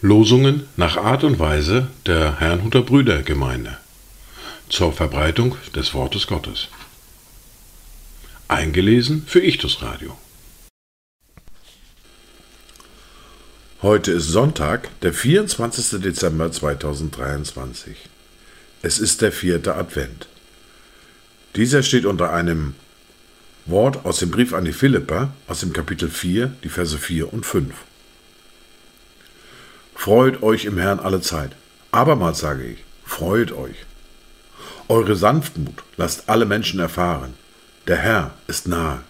Losungen nach Art und Weise der Herrnhuter Brüdergemeinde zur Verbreitung des Wortes Gottes. Eingelesen für Ichtus Radio. Heute ist Sonntag, der 24. Dezember 2023. Es ist der vierte Advent. Dieser steht unter einem Wort aus dem Brief an die Philipper, aus dem Kapitel 4, die Verse 4 und 5. Freut euch im Herrn alle Zeit. Abermals sage ich, freut euch. Eure Sanftmut lasst alle Menschen erfahren. Der Herr ist nahe.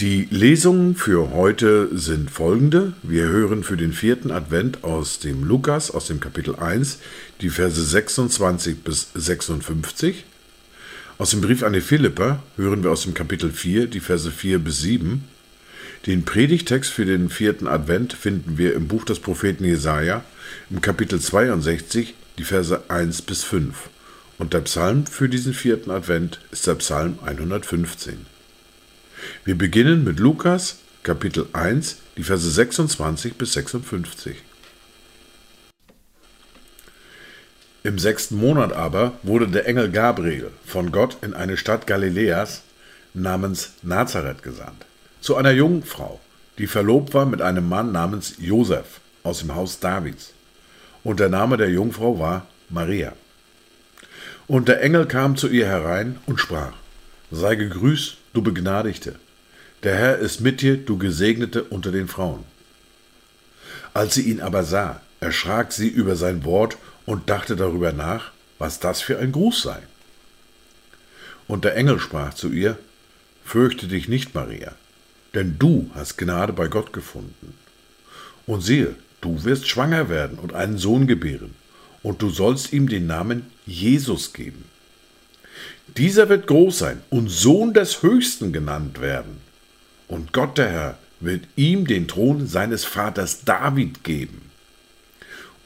Die Lesungen für heute sind folgende. Wir hören für den vierten Advent aus dem Lukas, aus dem Kapitel 1, die Verse 26 bis 56. Aus dem Brief an die Philipper hören wir aus dem Kapitel 4, die Verse 4 bis 7. Den Predigtext für den vierten Advent finden wir im Buch des Propheten Jesaja, im Kapitel 62, die Verse 1 bis 5. Und der Psalm für diesen vierten Advent ist der Psalm 115. Wir beginnen mit Lukas, Kapitel 1, die Verse 26 bis 56. Im sechsten Monat aber wurde der Engel Gabriel von Gott in eine Stadt Galiläas namens Nazareth gesandt zu einer jungen Frau, die verlobt war mit einem Mann namens Josef aus dem Haus Davids. Und der Name der Jungfrau war Maria. Und der Engel kam zu ihr herein und sprach, Sei gegrüßt, du Begnadigte, der Herr ist mit dir, du Gesegnete unter den Frauen. Als sie ihn aber sah, erschrak sie über sein Wort und dachte darüber nach, was das für ein Gruß sei. Und der Engel sprach zu ihr, Fürchte dich nicht, Maria, denn du hast Gnade bei Gott gefunden. Und siehe, du wirst schwanger werden und einen Sohn gebären, und du sollst ihm den Namen Jesus geben. Dieser wird groß sein und Sohn des Höchsten genannt werden. Und Gott der Herr wird ihm den Thron seines Vaters David geben.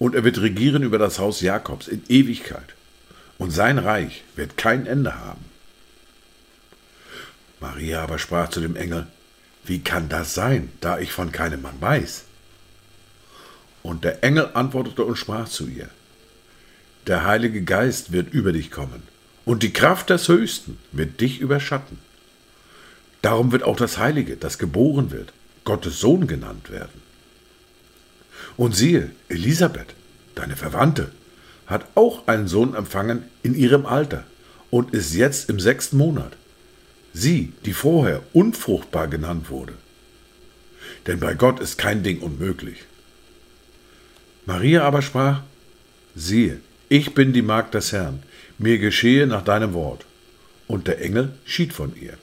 Und er wird regieren über das Haus Jakobs in Ewigkeit. Und sein Reich wird kein Ende haben. Maria aber sprach zu dem Engel, wie kann das sein, da ich von keinem Mann weiß? Und der Engel antwortete und sprach zu ihr, Der Heilige Geist wird über dich kommen, und die Kraft des Höchsten wird dich überschatten. Darum wird auch das Heilige, das geboren wird, Gottes Sohn genannt werden. Und siehe, Elisabeth, deine Verwandte, hat auch einen Sohn empfangen in ihrem Alter und ist jetzt im sechsten Monat sie, die vorher unfruchtbar genannt wurde. Denn bei Gott ist kein Ding unmöglich. Maria aber sprach, siehe, ich bin die Magd des Herrn, mir geschehe nach deinem Wort. Und der Engel schied von ihr.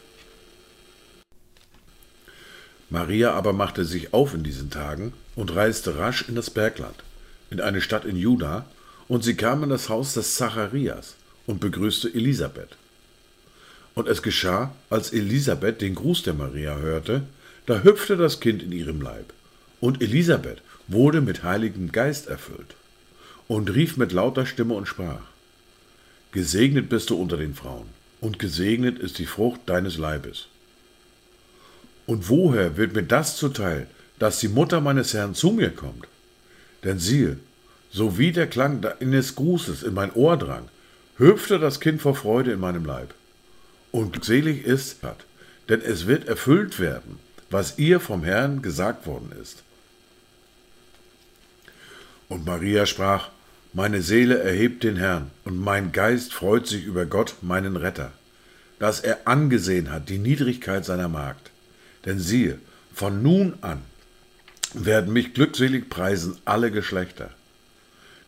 Maria aber machte sich auf in diesen Tagen und reiste rasch in das Bergland, in eine Stadt in Juda, und sie kam in das Haus des Zacharias und begrüßte Elisabeth. Und es geschah, als Elisabeth den Gruß der Maria hörte, da hüpfte das Kind in ihrem Leib. Und Elisabeth wurde mit Heiligem Geist erfüllt und rief mit lauter Stimme und sprach, Gesegnet bist du unter den Frauen, und gesegnet ist die Frucht deines Leibes. Und woher wird mir das zuteil, dass die Mutter meines Herrn zu mir kommt? Denn siehe, so wie der Klang deines Grußes in mein Ohr drang, hüpfte das Kind vor Freude in meinem Leib und selig ist, hat, denn es wird erfüllt werden, was ihr vom Herrn gesagt worden ist. Und Maria sprach, meine Seele erhebt den Herrn, und mein Geist freut sich über Gott, meinen Retter, dass er angesehen hat die Niedrigkeit seiner Magd. Denn siehe, von nun an werden mich glückselig preisen alle Geschlechter.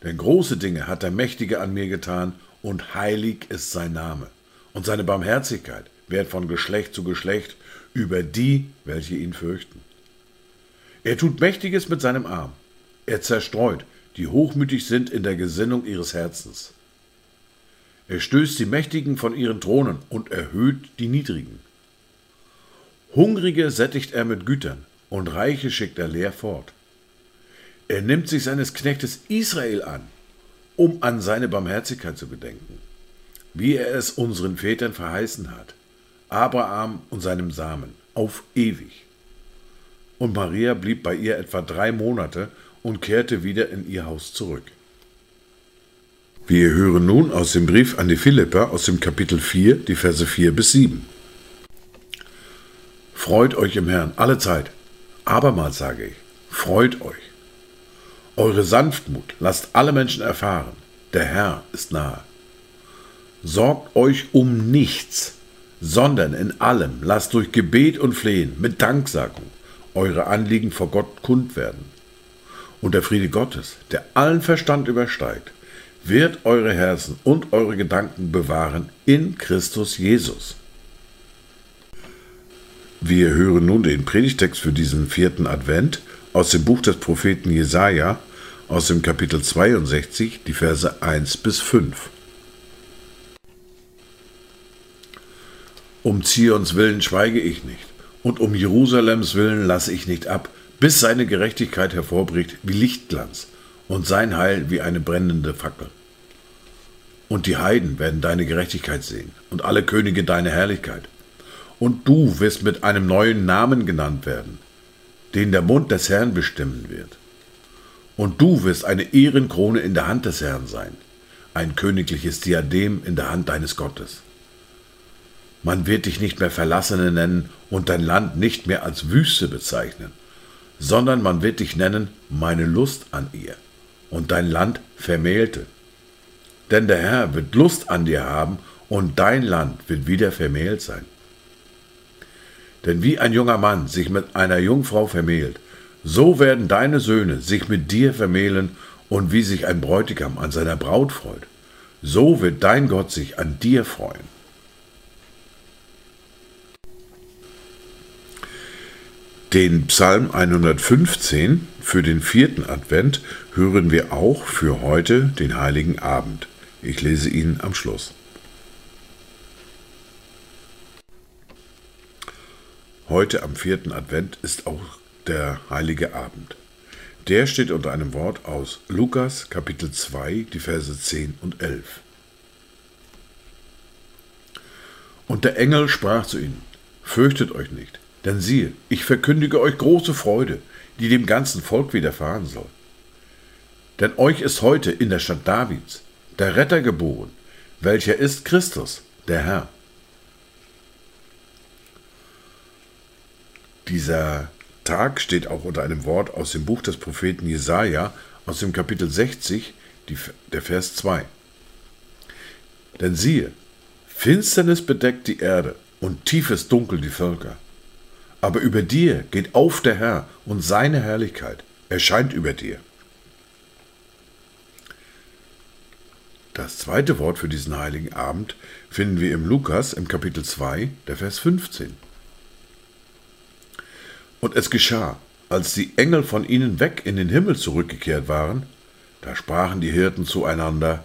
Denn große Dinge hat der Mächtige an mir getan, und heilig ist sein Name und seine Barmherzigkeit währt von Geschlecht zu Geschlecht über die, welche ihn fürchten. Er tut Mächtiges mit seinem Arm. Er zerstreut, die hochmütig sind in der Gesinnung ihres Herzens. Er stößt die Mächtigen von ihren Thronen und erhöht die Niedrigen. Hungrige sättigt er mit Gütern und Reiche schickt er leer fort. Er nimmt sich seines Knechtes Israel an, um an seine Barmherzigkeit zu gedenken wie er es unseren Vätern verheißen hat, Abraham und seinem Samen, auf ewig. Und Maria blieb bei ihr etwa drei Monate und kehrte wieder in ihr Haus zurück. Wir hören nun aus dem Brief an die Philipper aus dem Kapitel 4, die Verse 4 bis 7. Freut euch im Herrn alle Zeit. Abermals sage ich, freut euch. Eure Sanftmut lasst alle Menschen erfahren. Der Herr ist nahe. Sorgt euch um nichts, sondern in allem lasst durch Gebet und Flehen mit Danksagung eure Anliegen vor Gott kund werden. Und der Friede Gottes, der allen Verstand übersteigt, wird eure Herzen und eure Gedanken bewahren in Christus Jesus. Wir hören nun den Predigtext für diesen vierten Advent aus dem Buch des Propheten Jesaja, aus dem Kapitel 62, die Verse 1 bis 5. Um Zions willen schweige ich nicht, und um Jerusalems willen lasse ich nicht ab, bis seine Gerechtigkeit hervorbricht wie Lichtglanz und sein Heil wie eine brennende Fackel. Und die Heiden werden deine Gerechtigkeit sehen und alle Könige deine Herrlichkeit und du wirst mit einem neuen Namen genannt werden, den der Mund des Herrn bestimmen wird. Und du wirst eine Ehrenkrone in der Hand des Herrn sein, ein königliches Diadem in der Hand deines Gottes. Man wird dich nicht mehr Verlassene nennen und dein Land nicht mehr als Wüste bezeichnen, sondern man wird dich nennen meine Lust an ihr und dein Land Vermählte. Denn der Herr wird Lust an dir haben und dein Land wird wieder vermählt sein. Denn wie ein junger Mann sich mit einer Jungfrau vermählt, so werden deine Söhne sich mit dir vermählen, und wie sich ein Bräutigam an seiner Braut freut, so wird dein Gott sich an dir freuen. Den Psalm 115 für den vierten Advent hören wir auch für heute, den heiligen Abend. Ich lese ihn am Schluss. Heute am vierten Advent ist auch der heilige Abend. Der steht unter einem Wort aus Lukas Kapitel 2, die Verse 10 und 11. Und der Engel sprach zu ihnen, Fürchtet euch nicht, denn siehe, ich verkündige euch große Freude, die dem ganzen Volk widerfahren soll. Denn euch ist heute in der Stadt Davids der Retter geboren, welcher ist Christus, der Herr. Dieser Tag steht auch unter einem Wort aus dem Buch des Propheten Jesaja, aus dem Kapitel 60, die, der Vers 2. Denn siehe, Finsternis bedeckt die Erde und tiefes Dunkel die Völker. Aber über dir geht auf der Herr und seine Herrlichkeit erscheint über dir. Das zweite Wort für diesen heiligen Abend finden wir im Lukas im Kapitel 2, der Vers 15. Und es geschah, als die Engel von ihnen weg in den Himmel zurückgekehrt waren, da sprachen die Hirten zueinander,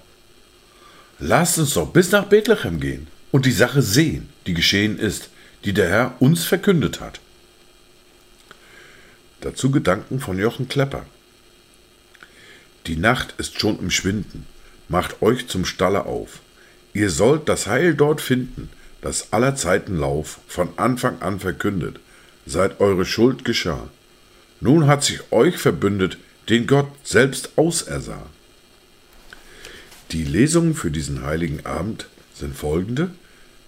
Lasst uns doch bis nach Bethlehem gehen und die Sache sehen, die geschehen ist, die der Herr uns verkündet hat. Dazu Gedanken von Jochen Klepper. Die Nacht ist schon im Schwinden, macht euch zum Stalle auf. Ihr sollt das Heil dort finden, das aller Zeiten Lauf von Anfang an verkündet, seit eure Schuld geschah. Nun hat sich euch verbündet, den Gott selbst ausersah. Die Lesungen für diesen heiligen Abend sind folgende.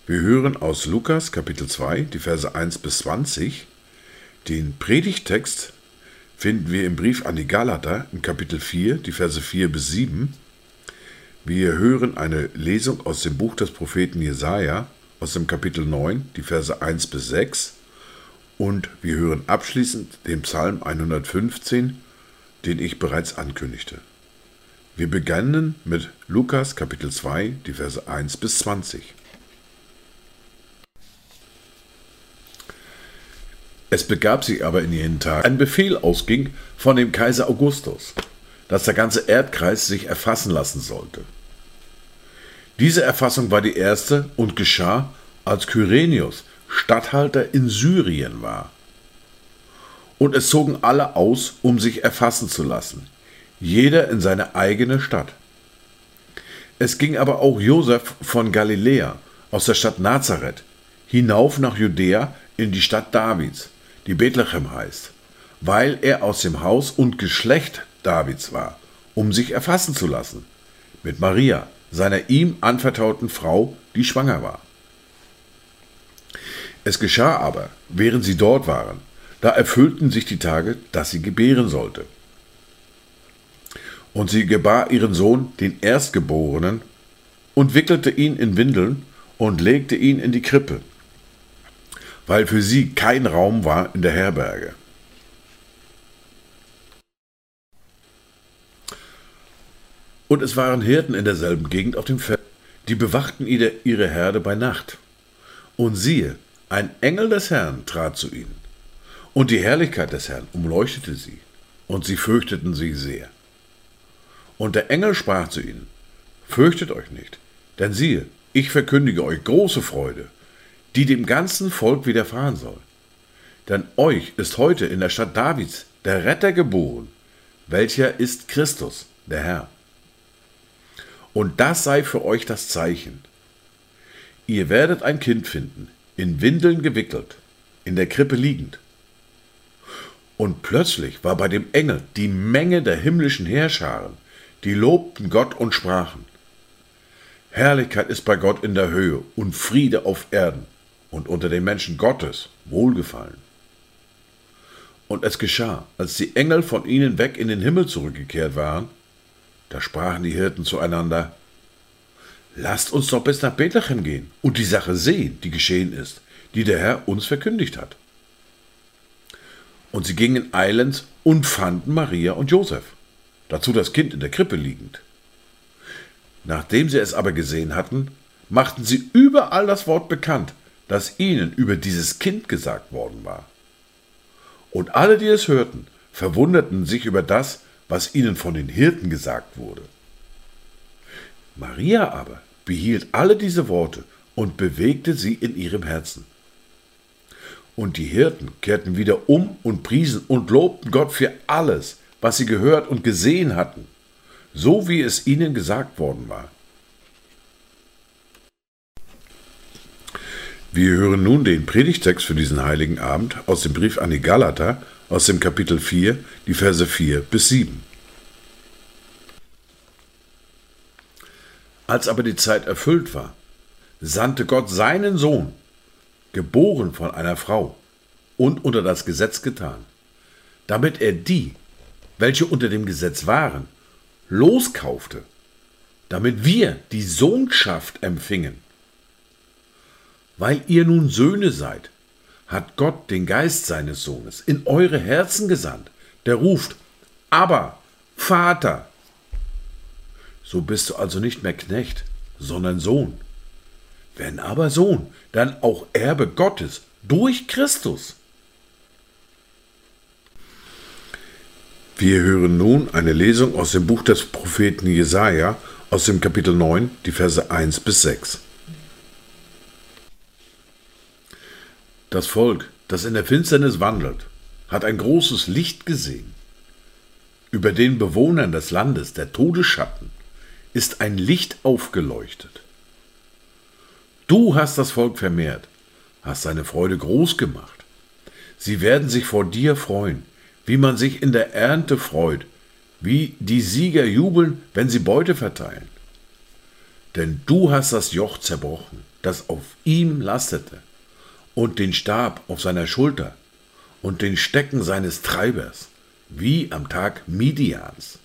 Wir hören aus Lukas Kapitel 2, die Verse 1 bis 20. Den Predigtext finden wir im Brief an die Galater im Kapitel 4, die Verse 4 bis 7. Wir hören eine Lesung aus dem Buch des Propheten Jesaja aus dem Kapitel 9, die Verse 1 bis 6. Und wir hören abschließend den Psalm 115, den ich bereits ankündigte. Wir beginnen mit Lukas Kapitel 2, die Verse 1 bis 20. Es begab sich aber in jenen Tagen, ein Befehl ausging von dem Kaiser Augustus, dass der ganze Erdkreis sich erfassen lassen sollte. Diese Erfassung war die erste und geschah, als Kyrenius Statthalter in Syrien war. Und es zogen alle aus, um sich erfassen zu lassen, jeder in seine eigene Stadt. Es ging aber auch Josef von Galiläa aus der Stadt Nazareth, hinauf nach Judäa in die Stadt Davids, die Bethlehem heißt, weil er aus dem Haus und Geschlecht Davids war, um sich erfassen zu lassen, mit Maria, seiner ihm anvertrauten Frau, die schwanger war. Es geschah aber, während sie dort waren, da erfüllten sich die Tage, dass sie gebären sollte. Und sie gebar ihren Sohn, den Erstgeborenen, und wickelte ihn in Windeln und legte ihn in die Krippe, weil für sie kein Raum war in der Herberge. Und es waren Hirten in derselben Gegend auf dem Feld, die bewachten ihre Herde bei Nacht. Und siehe, ein Engel des Herrn trat zu ihnen, und die Herrlichkeit des Herrn umleuchtete sie, und sie fürchteten sich sehr. Und der Engel sprach zu ihnen, Fürchtet euch nicht, denn siehe, ich verkündige euch große Freude, die dem ganzen Volk widerfahren soll. Denn euch ist heute in der Stadt Davids der Retter geboren, welcher ist Christus, der Herr. Und das sei für euch das Zeichen. Ihr werdet ein Kind finden, in Windeln gewickelt, in der Krippe liegend. Und plötzlich war bei dem Engel die Menge der himmlischen Heerscharen, die lobten Gott und sprachen, Herrlichkeit ist bei Gott in der Höhe und Friede auf Erden und unter den Menschen Gottes Wohlgefallen. Und es geschah, als die Engel von ihnen weg in den Himmel zurückgekehrt waren, da sprachen die Hirten zueinander, Lasst uns doch bis nach Bethlehem gehen und die Sache sehen, die geschehen ist, die der Herr uns verkündigt hat. Und sie gingen eilends und fanden Maria und Josef, dazu das Kind in der Krippe liegend. Nachdem sie es aber gesehen hatten, machten sie überall das Wort bekannt, das ihnen über dieses Kind gesagt worden war. Und alle, die es hörten, verwunderten sich über das, was ihnen von den Hirten gesagt wurde. Maria aber behielt alle diese Worte und bewegte sie in ihrem Herzen. Und die Hirten kehrten wieder um und priesen und lobten Gott für alles, was sie gehört und gesehen hatten, so wie es ihnen gesagt worden war. Wir hören nun den Predigtext für diesen heiligen Abend aus dem Brief an die Galater aus dem Kapitel 4, die Verse 4 bis 7. Als aber die Zeit erfüllt war, sandte Gott seinen Sohn, geboren von einer Frau und unter das Gesetz getan, damit er die, welche unter dem Gesetz waren, loskaufte, damit wir die Sohnschaft empfingen. Weil ihr nun Söhne seid, hat Gott den Geist seines Sohnes in eure Herzen gesandt, der ruft, aber Vater, so bist du also nicht mehr Knecht, sondern Sohn. Wenn aber Sohn, dann auch Erbe Gottes durch Christus. Wir hören nun eine Lesung aus dem Buch des Propheten Jesaja aus dem Kapitel 9, die Verse 1 bis 6. Das Volk, das in der Finsternis wandelt, hat ein großes Licht gesehen. Über den Bewohnern des Landes, der Todesschatten, ist ein Licht aufgeleuchtet. Du hast das Volk vermehrt, hast seine Freude groß gemacht. Sie werden sich vor dir freuen, wie man sich in der Ernte freut, wie die Sieger jubeln, wenn sie Beute verteilen. Denn du hast das Joch zerbrochen, das auf ihm lastete, und den Stab auf seiner Schulter und den Stecken seines Treibers, wie am Tag Midians.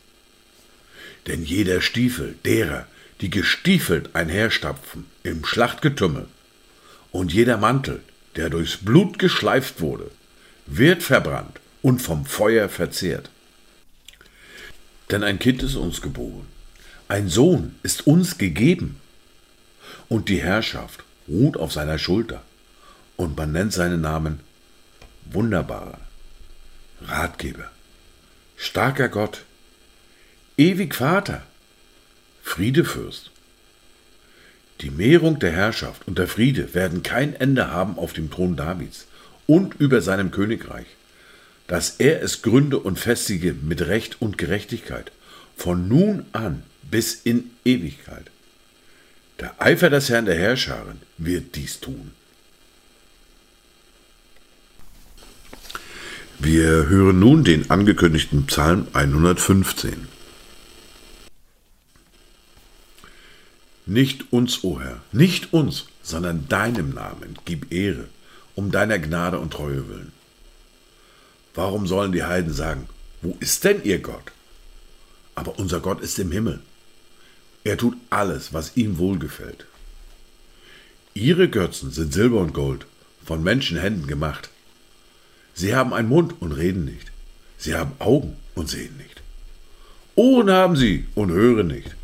Denn jeder Stiefel derer, die gestiefelt einherstapfen im Schlachtgetümmel, und jeder Mantel, der durchs Blut geschleift wurde, wird verbrannt und vom Feuer verzehrt. Denn ein Kind ist uns geboren, ein Sohn ist uns gegeben, und die Herrschaft ruht auf seiner Schulter, und man nennt seinen Namen Wunderbarer, Ratgeber, starker Gott, ewig Vater, Friedefürst. Die Mehrung der Herrschaft und der Friede werden kein Ende haben auf dem Thron Davids und über seinem Königreich, dass er es gründe und festige mit Recht und Gerechtigkeit, von nun an bis in Ewigkeit. Der Eifer des Herrn der Herrscharen wird dies tun. Wir hören nun den angekündigten Psalm 115. Nicht uns, o oh Herr, nicht uns, sondern deinem Namen gib Ehre, um deiner Gnade und Treue willen. Warum sollen die Heiden sagen, wo ist denn ihr Gott? Aber unser Gott ist im Himmel. Er tut alles, was ihm wohlgefällt. Ihre Götzen sind Silber und Gold, von Menschenhänden gemacht. Sie haben einen Mund und reden nicht. Sie haben Augen und sehen nicht. Ohren haben sie und hören nicht.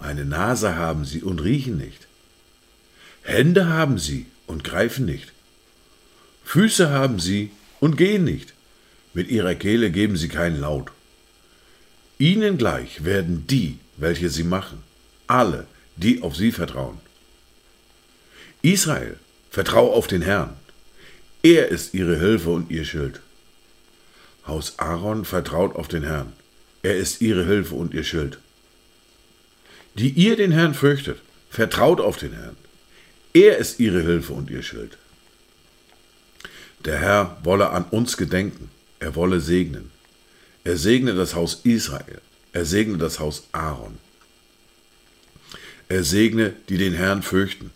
Eine Nase haben sie und riechen nicht. Hände haben sie und greifen nicht. Füße haben sie und gehen nicht. Mit ihrer Kehle geben sie keinen Laut. Ihnen gleich werden die, welche sie machen, alle, die auf sie vertrauen. Israel, vertrau auf den Herrn. Er ist ihre Hilfe und ihr Schild. Haus Aaron vertraut auf den Herrn. Er ist ihre Hilfe und ihr Schild. Die ihr den Herrn fürchtet, vertraut auf den Herrn. Er ist ihre Hilfe und ihr Schild. Der Herr wolle an uns gedenken, er wolle segnen. Er segne das Haus Israel, er segne das Haus Aaron. Er segne, die den Herrn fürchten,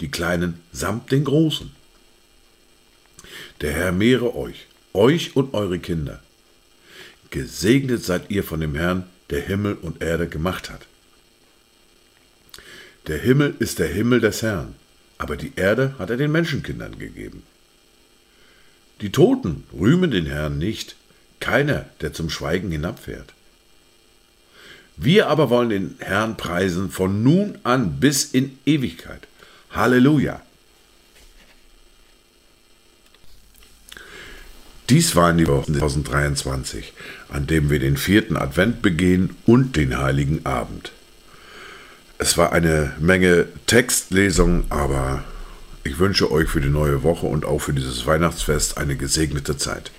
die Kleinen samt den Großen. Der Herr mehre euch, euch und eure Kinder. Gesegnet seid ihr von dem Herrn, der Himmel und Erde gemacht hat. Der Himmel ist der Himmel des Herrn, aber die Erde hat er den Menschenkindern gegeben. Die Toten rühmen den Herrn nicht, keiner, der zum Schweigen hinabfährt. Wir aber wollen den Herrn preisen von nun an bis in Ewigkeit. Halleluja. Dies waren die Wochen 2023, an dem wir den vierten Advent begehen und den heiligen Abend. Es war eine Menge Textlesung, aber ich wünsche euch für die neue Woche und auch für dieses Weihnachtsfest eine gesegnete Zeit.